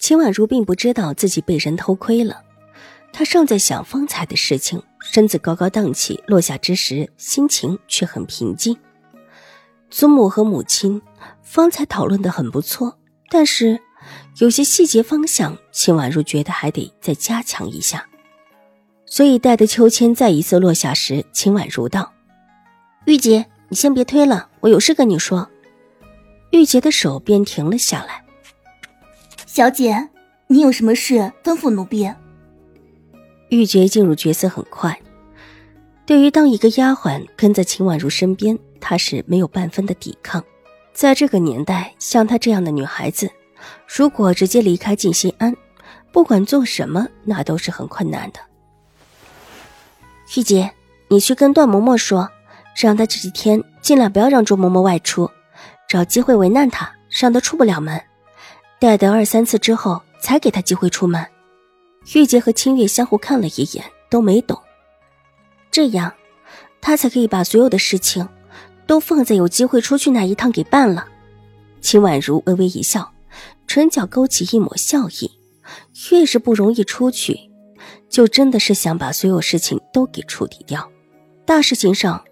秦婉如并不知道自己被人偷窥了，她尚在想方才的事情，身子高高荡起，落下之时，心情却很平静。祖母和母亲方才讨论的很不错，但是有些细节方向，秦婉如觉得还得再加强一下。所以，待得秋千再一次落下时，秦婉如道：“玉洁，你先别推了，我有事跟你说。”玉洁的手便停了下来。小姐，你有什么事吩咐奴婢？玉洁进入角色很快，对于当一个丫鬟跟在秦婉如身边，她是没有半分的抵抗。在这个年代，像她这样的女孩子，如果直接离开静心庵，不管做什么，那都是很困难的。玉洁，你去跟段嬷嬷说，让她这几天尽量不要让周嬷嬷外出，找机会为难她，让她出不了门。待得二三次之后，才给他机会出门。玉洁和清月相互看了一眼，都没懂。这样，他才可以把所有的事情都放在有机会出去那一趟给办了。秦婉如微微一笑，唇角勾起一抹笑意。越是不容易出去，就真的是想把所有事情都给处理掉。大事情上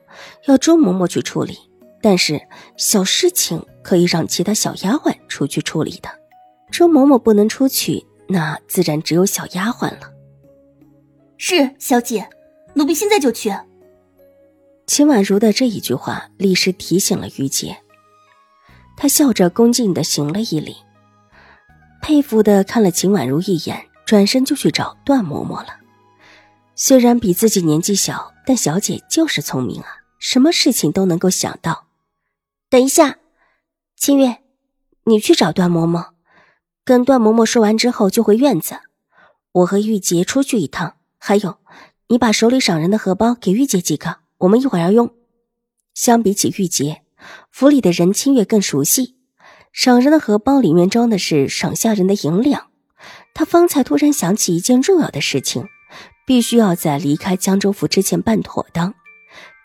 要周嬷嬷去处理，但是小事情可以让其他小丫鬟出去处理的。周嬷嬷不能出去，那自然只有小丫鬟了。是小姐，奴婢现在就去。秦婉如的这一句话，立时提醒了于杰。他笑着恭敬的行了一礼，佩服的看了秦婉如一眼，转身就去找段嬷嬷了。虽然比自己年纪小，但小姐就是聪明啊，什么事情都能够想到。等一下，清月，你去找段嬷嬷。跟段嬷嬷说完之后，就回院子。我和玉洁出去一趟。还有，你把手里赏人的荷包给玉洁几个，我们一会儿要用。相比起玉洁，府里的人清月更熟悉。赏人的荷包里面装的是赏下人的银两。他方才突然想起一件重要的事情，必须要在离开江州府之前办妥当。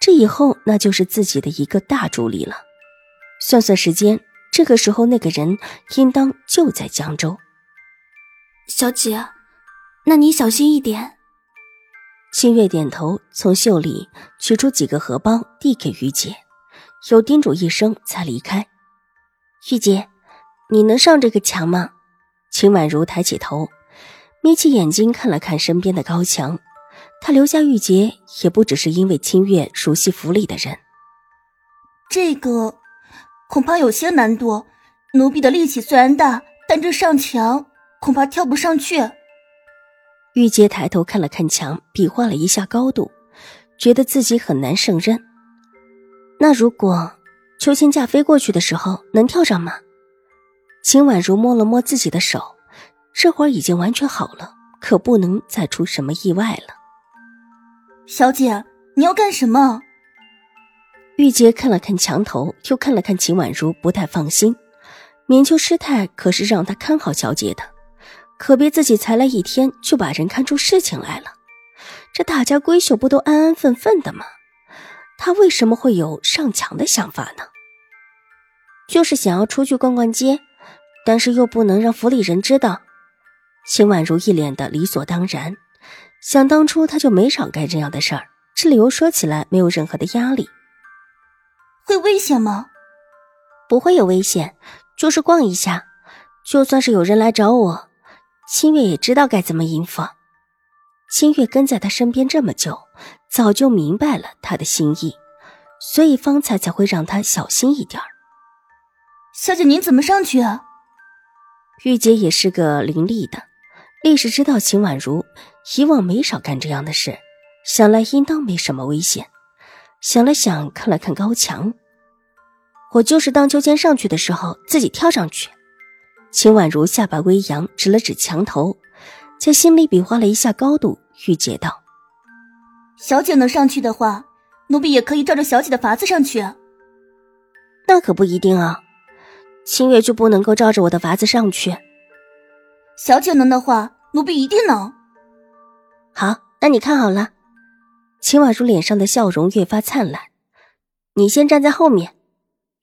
这以后，那就是自己的一个大助力了。算算时间。这个时候，那个人应当就在江州。小姐，那你小心一点。清月点头，从袖里取出几个荷包，递给玉姐，又叮嘱一声，才离开。玉洁，你能上这个墙吗？秦婉如抬起头，眯起眼睛看了看身边的高墙。她留下玉洁，也不只是因为清月熟悉府里的人。这个。恐怕有些难度，奴婢的力气虽然大，但这上墙恐怕跳不上去。玉洁抬头看了看墙，比划了一下高度，觉得自己很难胜任。那如果秋千架飞过去的时候能跳上吗？秦婉如摸了摸自己的手，这会儿已经完全好了，可不能再出什么意外了。小姐，你要干什么？玉洁看了看墙头，又看了看秦婉如，不太放心。明秋师太可是让她看好小姐的，可别自己才来一天就把人看出事情来了。这大家闺秀不都安安分分的吗？她为什么会有上墙的想法呢？就是想要出去逛逛街，但是又不能让府里人知道。秦婉如一脸的理所当然，想当初她就没少干这样的事儿，这理由说起来没有任何的压力。会危险吗？不会有危险，就是逛一下。就算是有人来找我，清月也知道该怎么应付。清月跟在他身边这么久，早就明白了他的心意，所以方才才会让他小心一点小姐，您怎么上去啊？玉姐也是个伶俐的，立时知道秦婉如以往没少干这样的事，想来应当没什么危险。想了想，看了看高墙，我就是荡秋千上去的时候自己跳上去。秦婉如下巴微扬，指了指墙头，在心里比划了一下高度，玉洁道：“小姐能上去的话，奴婢也可以照着小姐的法子上去。”那可不一定啊，清月就不能够照着我的法子上去。小姐能的话，奴婢一定能。好，那你看好了。秦婉如脸上的笑容越发灿烂。你先站在后面。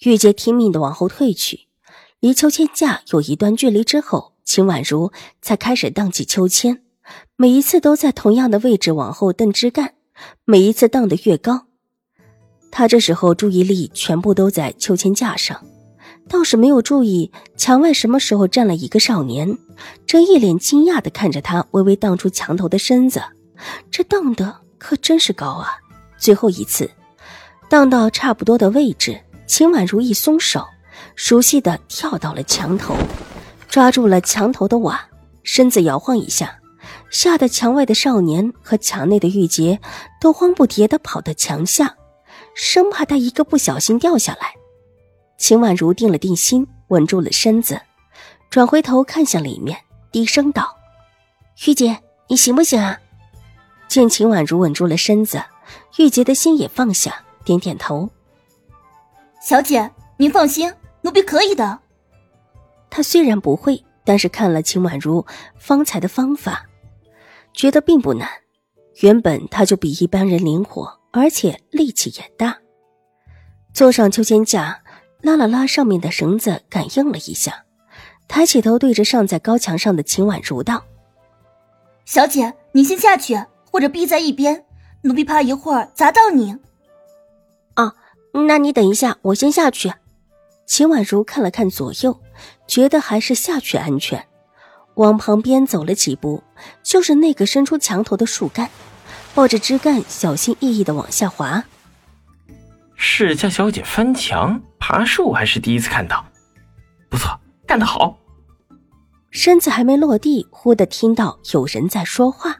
玉洁听命的往后退去，离秋千架有一段距离之后，秦婉如才开始荡起秋千。每一次都在同样的位置往后蹬枝干，每一次荡得越高。他这时候注意力全部都在秋千架上，倒是没有注意墙外什么时候站了一个少年，正一脸惊讶的看着他微微荡出墙头的身子。这荡的可真是高啊！最后一次，荡到差不多的位置，秦婉如一松手，熟悉的跳到了墙头，抓住了墙头的瓦，身子摇晃一下，吓得墙外的少年和墙内的玉洁都慌不迭的跑到墙下。生怕他一个不小心掉下来，秦婉如定了定心，稳住了身子，转回头看向里面，低声道：“玉洁，你行不行啊？”见秦婉如稳住了身子，玉洁的心也放下，点点头：“小姐，您放心，奴婢可以的。”他虽然不会，但是看了秦婉如方才的方法，觉得并不难。原本他就比一般人灵活。而且力气也大，坐上秋千架，拉了拉上面的绳子，感应了一下，抬起头对着上在高墙上的秦婉如道：“小姐，你先下去，或者避在一边，奴婢怕一会儿砸到你。”啊，那你等一下，我先下去。秦婉如看了看左右，觉得还是下去安全，往旁边走了几步，就是那个伸出墙头的树干。抱着枝干，小心翼翼的往下滑。世家小姐翻墙爬树还是第一次看到，不错，干得好。身子还没落地，忽的听到有人在说话。